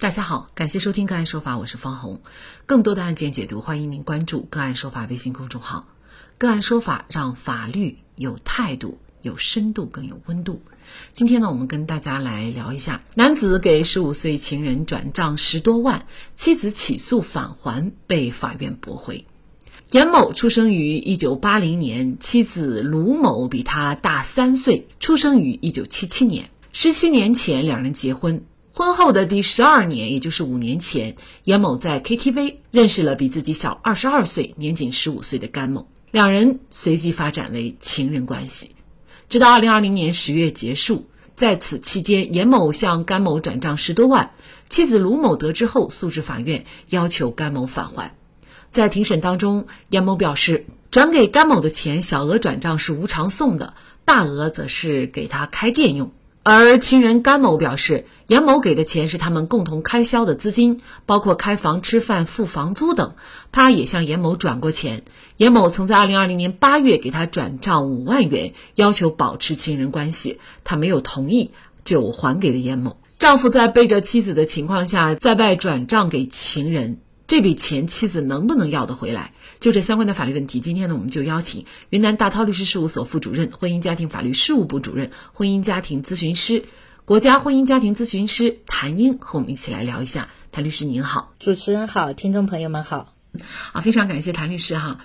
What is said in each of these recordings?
大家好，感谢收听个案说法，我是方红。更多的案件解读，欢迎您关注个案说法微信公众号。个案说法让法律有态度、有深度、更有温度。今天呢，我们跟大家来聊一下：男子给十五岁情人转账十多万，妻子起诉返还被法院驳回。严某出生于一九八零年，妻子卢某比他大三岁，出生于一九七七年。十七年前，两人结婚。婚后的第十二年，也就是五年前，严某在 KTV 认识了比自己小二十二岁、年仅十五岁的甘某，两人随即发展为情人关系，直到二零二零年十月结束。在此期间，严某向甘某转账十多万，妻子卢某得知后诉至法院，要求甘某返还。在庭审当中，严某表示，转给甘某的钱小额转账是无偿送的，大额则是给他开店用。而情人甘某表示，严某给的钱是他们共同开销的资金，包括开房、吃饭、付房租等。他也向严某转过钱，严某曾在二零二零年八月给他转账五万元，要求保持情人关系，他没有同意，就还给了严某。丈夫在背着妻子的情况下，在外转账给情人。这笔钱妻子能不能要得回来？就这相关的法律问题，今天呢，我们就邀请云南大韬律师事务所副主任、婚姻家庭法律事务部主任、婚姻家庭咨询师、国家婚姻家庭咨询师谭英和我们一起来聊一下。谭律师您好，主持人好，听众朋友们好。啊，非常感谢谭律师哈。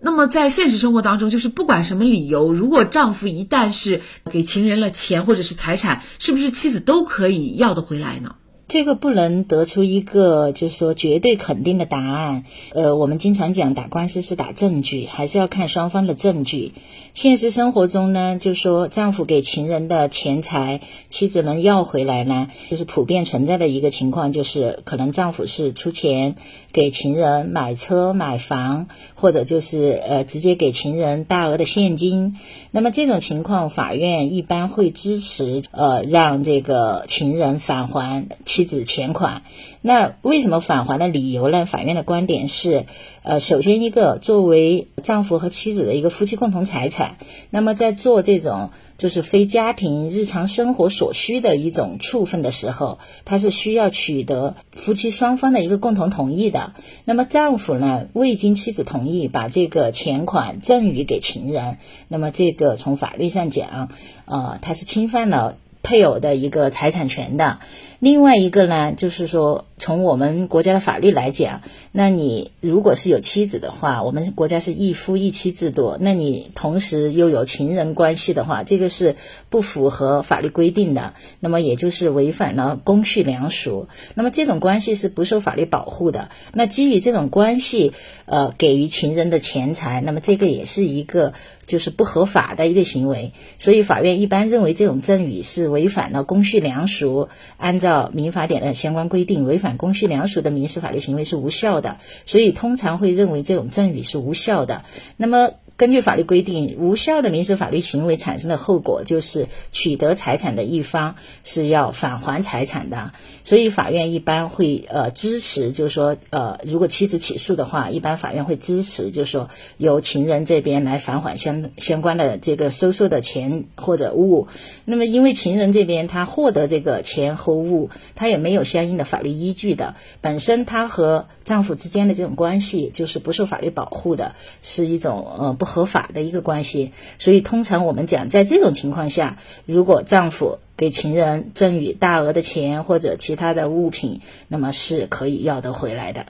那么在现实生活当中，就是不管什么理由，如果丈夫一旦是给情人了钱或者是财产，是不是妻子都可以要得回来呢？这个不能得出一个就是说绝对肯定的答案。呃，我们经常讲打官司是打证据，还是要看双方的证据。现实生活中呢，就是说丈夫给情人的钱财，妻子能要回来呢，就是普遍存在的一个情况，就是可能丈夫是出钱给情人买车买房，或者就是呃直接给情人大额的现金。那么这种情况，法院一般会支持呃让这个情人返还妻子钱款。那为什么返还的理由呢？法院的观点是，呃，首先一个作为丈夫和妻子的一个夫妻共同财产，那么在做这种就是非家庭日常生活所需的一种处分的时候，它是需要取得夫妻双方的一个共同同意的。那么丈夫呢未经妻子同意把这个钱款赠与给情人，那么这个从法律上讲，呃，他是侵犯了配偶的一个财产权的。另外一个呢，就是说，从我们国家的法律来讲，那你如果是有妻子的话，我们国家是一夫一妻制度，那你同时又有情人关系的话，这个是不符合法律规定的，那么也就是违反了公序良俗，那么这种关系是不受法律保护的。那基于这种关系，呃，给予情人的钱财，那么这个也是一个就是不合法的一个行为，所以法院一般认为这种赠与是违反了公序良俗，按照。民法典的相关规定，违反公序良俗的民事法律行为是无效的，所以通常会认为这种赠与是无效的。那么。根据法律规定，无效的民事法律行为产生的后果就是取得财产的一方是要返还财产的。所以法院一般会呃支持，就是说呃，如果妻子起诉的话，一般法院会支持，就是说由情人这边来返还相相关的这个收受的钱或者物。那么因为情人这边他获得这个钱和物，他也没有相应的法律依据的，本身他和丈夫之间的这种关系就是不受法律保护的，是一种呃。合法的一个关系，所以通常我们讲，在这种情况下，如果丈夫给情人赠与大额的钱或者其他的物品，那么是可以要得回来的。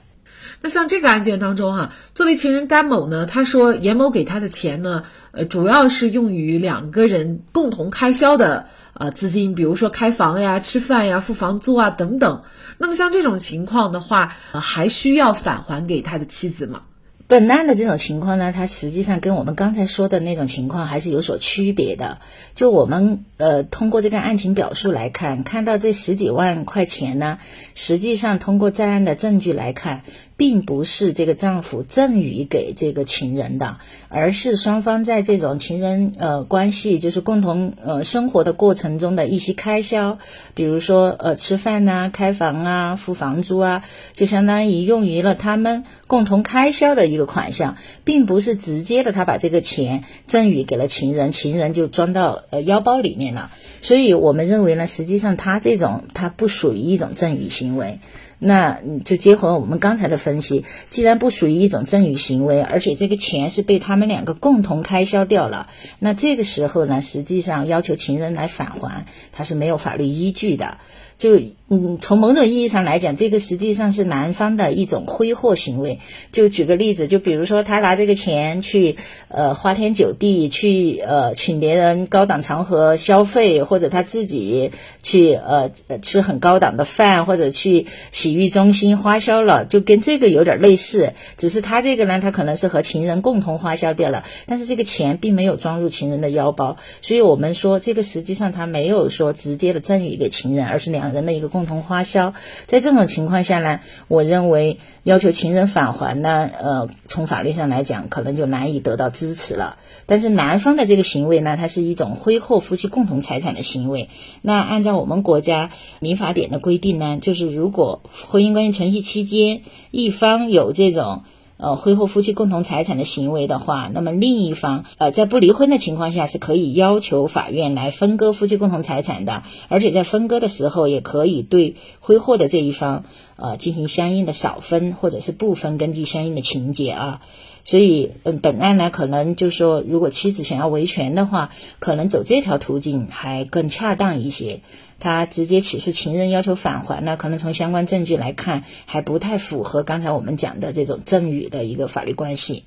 那像这个案件当中哈，作为情人甘某呢，他说严某给他的钱呢，呃，主要是用于两个人共同开销的呃资金，比如说开房呀、吃饭呀、付房租啊等等。那么像这种情况的话，还需要返还给他的妻子吗？本案的这种情况呢，它实际上跟我们刚才说的那种情况还是有所区别的。就我们呃通过这个案情表述来看，看到这十几万块钱呢，实际上通过在案的证据来看。并不是这个丈夫赠与给这个情人的，而是双方在这种情人呃关系，就是共同呃生活的过程中的一些开销，比如说呃吃饭呐、开房啊、付房租啊，就相当于用于了他们共同开销的一个款项，并不是直接的他把这个钱赠与给了情人，情人就装到呃腰包里面了。所以我们认为呢，实际上他这种他不属于一种赠与行为。那就结合我们刚才的分析，既然不属于一种赠与行为，而且这个钱是被他们两个共同开销掉了，那这个时候呢，实际上要求情人来返还，他是没有法律依据的。就嗯，从某种意义上来讲，这个实际上是男方的一种挥霍行为。就举个例子，就比如说他拿这个钱去呃花天酒地，去呃请别人高档场合消费，或者他自己去呃吃很高档的饭，或者去洗浴中心花销了，就跟这个有点类似。只是他这个呢，他可能是和情人共同花销掉了，但是这个钱并没有装入情人的腰包，所以我们说这个实际上他没有说直接的赠与给情人，而是两。人的一个共同花销，在这种情况下呢，我认为要求情人返还呢，呃，从法律上来讲，可能就难以得到支持了。但是男方的这个行为呢，它是一种挥霍夫妻共同财产的行为。那按照我们国家民法典的规定呢，就是如果婚姻关系存续期间，一方有这种。呃，挥霍夫妻共同财产的行为的话，那么另一方呃，在不离婚的情况下，是可以要求法院来分割夫妻共同财产的，而且在分割的时候，也可以对挥霍的这一方呃进行相应的少分或者是不分，根据相应的情节啊。所以，嗯，本案呢，可能就说，如果妻子想要维权的话，可能走这条途径还更恰当一些。他直接起诉情人要求返还呢，可能从相关证据来看，还不太符合刚才我们讲的这种赠与的一个法律关系。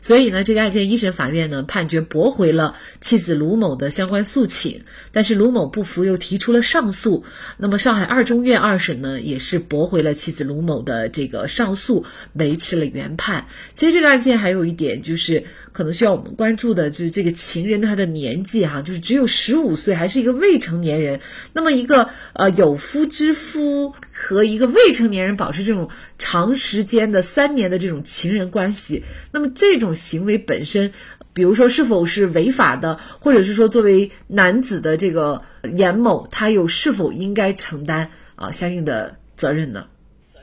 所以呢，这个案件一审法院呢判决驳回了妻子卢某的相关诉请，但是卢某不服，又提出了上诉。那么上海二中院二审呢也是驳回了妻子卢某的这个上诉，维持了原判。其实这个案件还有一点就是可能需要我们关注的，就是这个情人他的年纪哈，就是只有十五岁，还是一个未成年人。那么一个呃有夫之夫和一个未成年人保持这种长时间的三年的这种情人关系，那么这种。行为本身，比如说是否是违法的，或者是说作为男子的这个严某，他又是否应该承担啊相应的责任呢？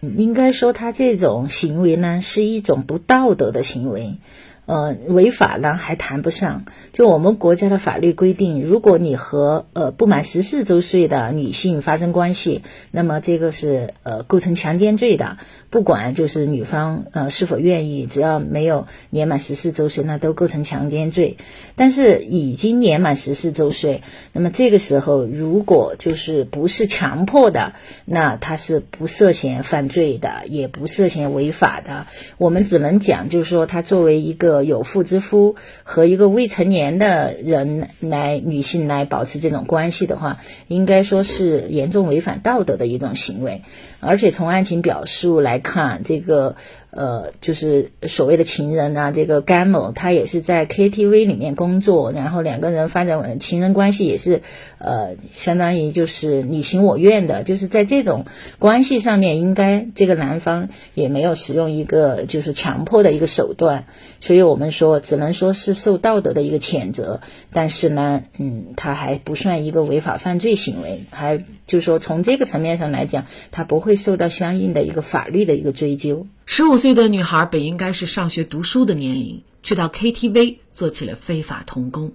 应该说，他这种行为呢是一种不道德的行为。呃，违法呢还谈不上。就我们国家的法律规定，如果你和呃不满十四周岁的女性发生关系，那么这个是呃构成强奸罪的。不管就是女方呃是否愿意，只要没有年满十四周岁，那都构成强奸罪。但是已经年满十四周岁，那么这个时候如果就是不是强迫的，那他是不涉嫌犯罪的，也不涉嫌违法的。我们只能讲，就是说他作为一个。有妇之夫和一个未成年的人来女性来保持这种关系的话，应该说是严重违反道德的一种行为。而且从案情表述来看，这个。呃，就是所谓的情人啊，这个甘某他也是在 KTV 里面工作，然后两个人发展情人关系也是，呃，相当于就是你情我愿的，就是在这种关系上面，应该这个男方也没有使用一个就是强迫的一个手段，所以我们说只能说是受道德的一个谴责，但是呢，嗯，他还不算一个违法犯罪行为，还就是说从这个层面上来讲，他不会受到相应的一个法律的一个追究。十五岁的女孩本应该是上学读书的年龄，却到 KTV 做起了非法童工，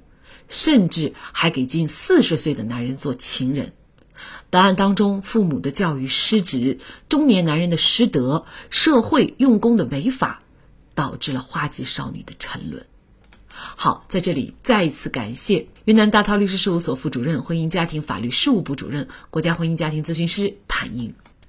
甚至还给近四十岁的男人做情人。本案当中，父母的教育失职，中年男人的失德，社会用工的违法，导致了花季少女的沉沦。好，在这里再一次感谢云南大韬律师事务所副主任、婚姻家庭法律事务部主任、国家婚姻家庭咨询师谭英。